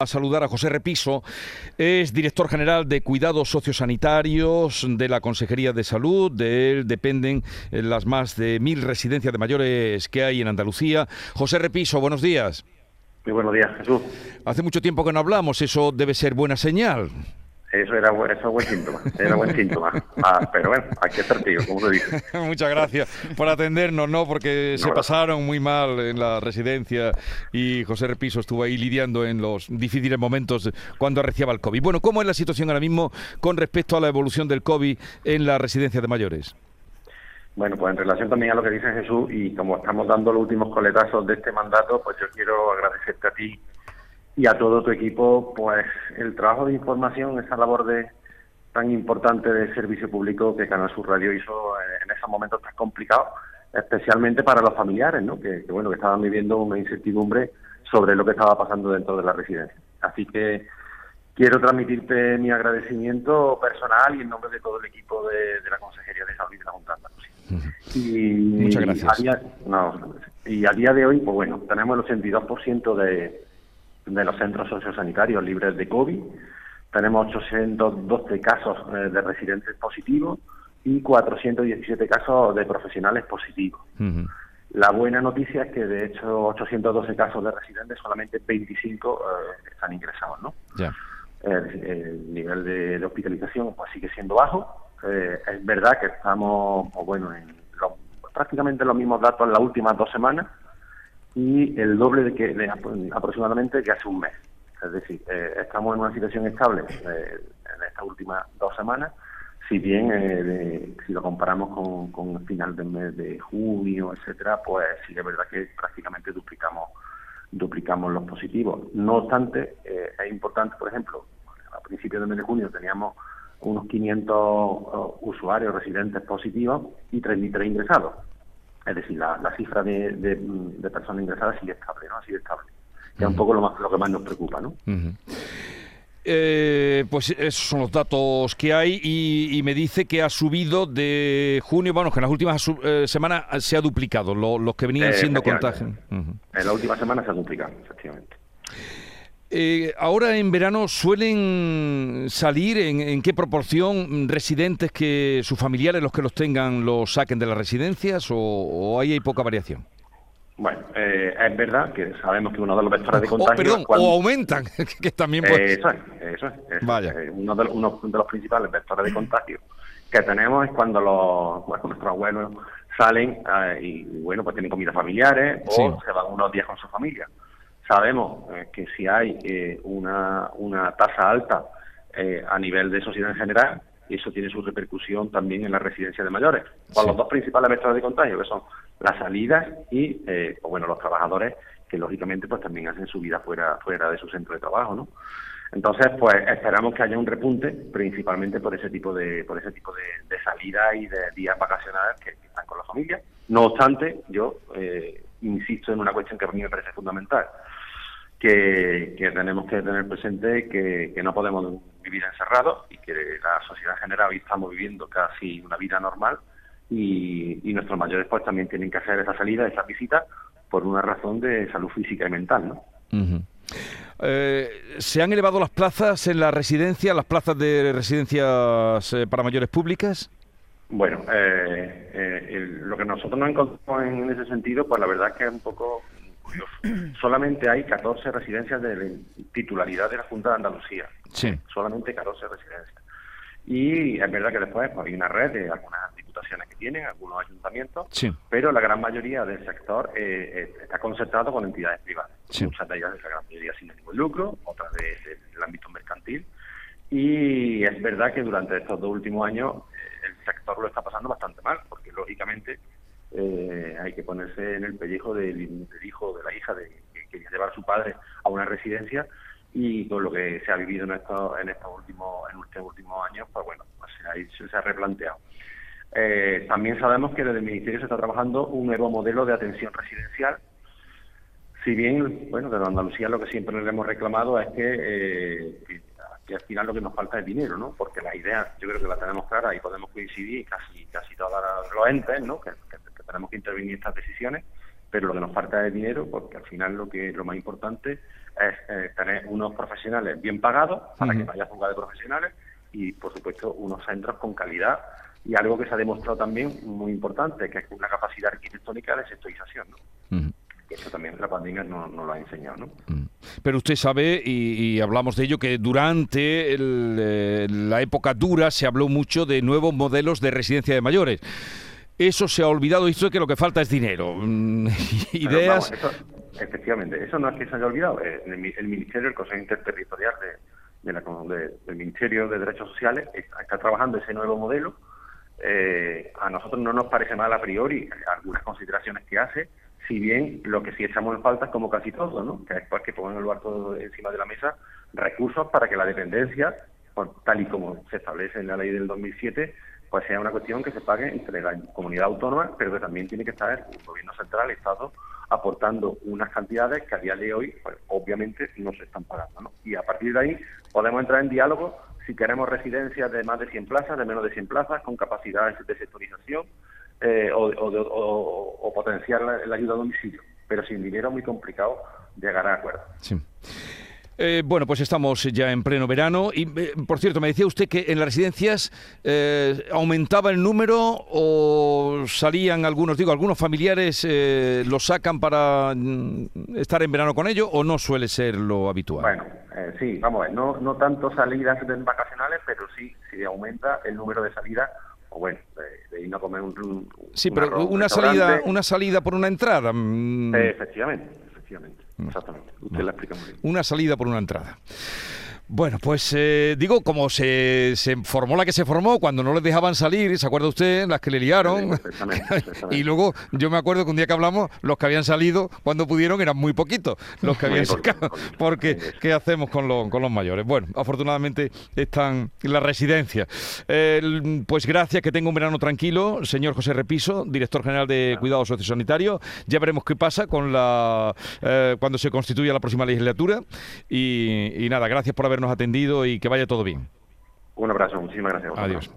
a saludar a José Repiso, es director general de Cuidados Sociosanitarios de la Consejería de Salud. De él dependen eh, las más de mil residencias de mayores que hay en Andalucía. José Repiso, buenos días. Muy buenos días, Jesús. Hace mucho tiempo que no hablamos, eso debe ser buena señal. Eso era eso buen síntoma, era buen síntoma. Ah, pero bueno, hay que estar tío, como se dice. Muchas gracias por atendernos, ¿no? Porque se pasaron muy mal en la residencia y José Repiso estuvo ahí lidiando en los difíciles momentos cuando arreciaba el COVID. Bueno, ¿cómo es la situación ahora mismo con respecto a la evolución del COVID en la residencia de mayores? Bueno, pues en relación también a lo que dice Jesús y como estamos dando los últimos coletazos de este mandato, pues yo quiero agradecerte a ti y a todo tu equipo, pues el trabajo de información, esa labor de tan importante de servicio público que Canal Sur Radio hizo en esos momentos tan complicados, especialmente para los familiares, ¿no? Que, bueno, que estaban viviendo una incertidumbre sobre lo que estaba pasando dentro de la residencia. Así que quiero transmitirte mi agradecimiento personal y en nombre de todo el equipo de, la Consejería de Salud de la Junta de Andalucía. Y, Muchas gracias. y a día de hoy, pues bueno, tenemos el 82% de de los centros sociosanitarios libres de COVID. Tenemos 812 casos eh, de residentes positivos y 417 casos de profesionales positivos. La buena noticia es que de hecho 812 casos de residentes, solamente 25 eh, están ingresados, ¿no? El, nivel de, hospitalización pues sigue siendo bajo. Eh, es verdad que estamos, bueno, en prácticamente los mismos datos en las últimas dos semanas, y el doble de que aproximadamente que hace un mes. Es decir, eh, estamos en una situación estable eh, en estas últimas dos semanas, si bien eh, si lo comparamos con, el final del mes de junio, etcétera, pues sí es verdad que prácticamente duplicamos duplicamos los positivos. No obstante, es importante, por ejemplo, a principios del mes de junio teníamos unos 500 usuarios residentes positivos y 33 ingresados. Es decir, la, cifra de, de, personas ingresadas sigue estable, ¿no? Sigue estable. Que es un poco lo, más, lo que más nos preocupa, ¿no? Eh, pues esos son los datos que hay y, me dice que ha subido de junio, bueno, que en las últimas eh, semanas se ha duplicado los que venían siendo contagios. En la última semana se ha duplicado, efectivamente. Eh, ahora en verano suelen salir en, qué proporción residentes que sus familiares, los que los tengan, los saquen de las residencias o, ahí hay poca variación. Bueno, eh, es verdad que sabemos que uno de los vectores de contagio... o aumentan, que también puede... eso es, eso es. Vaya. Eh, uno, de, los principales vectores de contagio que tenemos es cuando los, bueno, nuestros abuelos salen y, bueno, pues tienen comidas familiares o se van unos días con su familia. Sabemos eh, que si hay eh, una, una tasa alta eh, a nivel de sociedad en general, eso tiene su repercusión también en la residencia de mayores, con los dos principales vectores de contagio, que son las salidas y, pues bueno, los trabajadores que lógicamente pues también hacen su vida fuera fuera de su centro de trabajo, ¿no? Entonces, pues esperamos que haya un repunte, principalmente por ese tipo de por ese tipo de, de salidas y de días vacacionales que, están con la familia. No obstante, yo insisto en una cuestión que a mí me parece fundamental que, tenemos que tener presente que, no podemos vivir encerrados y que la sociedad en general hoy estamos viviendo casi una vida normal y, nuestros mayores pues también tienen que hacer esa salida, esa visita por una razón de salud física y mental, ¿no? Eh, ¿Se han elevado las plazas en la residencia, las plazas de residencias eh, para mayores públicas? Bueno, eh, lo que nosotros nos encontramos en ese sentido, pues la verdad es que es un poco Solamente hay 14 residencias de titularidad de la Junta de Andalucía. Sí. Solamente 14 residencias. Y es verdad que después pues, hay una red de algunas diputaciones que tienen, algunos ayuntamientos, pero la gran mayoría del sector eh, eh, está concertado con entidades privadas. Muchas de ellas, la gran mayoría sin ningún lucro, otras del ámbito mercantil. Y es verdad que durante estos dos últimos años eh, el sector lo está pasando bastante mal, porque lógicamente eh, hay que ponerse en el pellejo del, hijo de la hija de que quiere llevar a su padre a una residencia y con lo que se ha vivido en estos en estos últimos en estos últimos años pues bueno pues se, ha, replanteado. Eh, también sabemos que desde el ministerio se está trabajando un nuevo modelo de atención residencial. Si bien bueno desde Andalucía lo que siempre le hemos reclamado es que, eh, que, al final lo que nos falta es dinero no porque la idea yo creo que la tenemos clara y podemos coincidir casi casi todos los entes no que tenemos que intervenir estas decisiones, pero lo que nos falta es dinero, porque al final lo que lo más importante es eh, tener unos profesionales bien pagados para que no haya fuga de profesionales y, por supuesto, unos centros con calidad y algo que se ha demostrado también muy importante, que es una capacidad arquitectónica de sectorización. ¿no? Eso también la pandemia nos no lo ha enseñado. ¿no? Pero usted sabe, y, hablamos de ello, que durante eh, la época dura se habló mucho de nuevos modelos de residencia de mayores. Eso se ha olvidado y esto es que lo que falta es dinero. Ideas. efectivamente, eso no es que se haya olvidado. El, Ministerio, el Consejo Interterritorial de, del Ministerio de Derechos Sociales está, trabajando ese nuevo modelo. Eh, a nosotros no nos parece mal a priori algunas consideraciones que hace, si bien lo que sí echamos en falta es como casi todo, ¿no? que es pues, que pongan el todo encima de la mesa recursos para que la dependencia, tal y como se establece en la ley del 2007, pues sea una cuestión que se pague entre la comunidad autónoma, pero que también tiene que estar el gobierno central, el Estado, aportando unas cantidades que a día de hoy, pues, obviamente, no se están pagando. ¿no? Y a partir de ahí podemos entrar en diálogo si queremos residencias de más de 100 plazas, de menos de 100 plazas, con capacidades de sectorización eh, o, potenciar la, ayuda a domicilio. Pero sin dinero es muy complicado llegar a acuerdo. Sí. Eh, bueno, pues estamos ya en pleno verano y, eh, por cierto, me decía usted que en las residencias eh, aumentaba el número o salían algunos, digo, algunos familiares los sacan para mm, estar en verano con ellos o no suele ser lo habitual. Bueno, sí, vamos a ver, no, no tanto salidas vacacionales, pero sí, sí aumenta el número de salidas o bueno, de, ir a comer un, Sí, pero una salida, una salida por una entrada. Mm. efectivamente, efectivamente. Exactamente. Usted la explica muy bien. Una salida por una entrada. Bueno, pues eh, digo, como se, se, formó la que se formó cuando no les dejaban salir, ¿se acuerda usted? Las que le liaron. y luego yo me acuerdo que un día que hablamos, los que habían salido cuando pudieron eran muy poquitos, los que habían sacado. Porque, ¿qué hacemos con, con los mayores? Bueno, afortunadamente están en la residencia. pues gracias, que tenga un verano tranquilo, señor José Repiso, director general de Cuidados Sociosanitarios. Ya veremos qué pasa con la eh, cuando se constituya la próxima legislatura. y nada, gracias por haber nos atendido y que vaya todo bien. Un abrazo, muchísimas gracias. Adiós.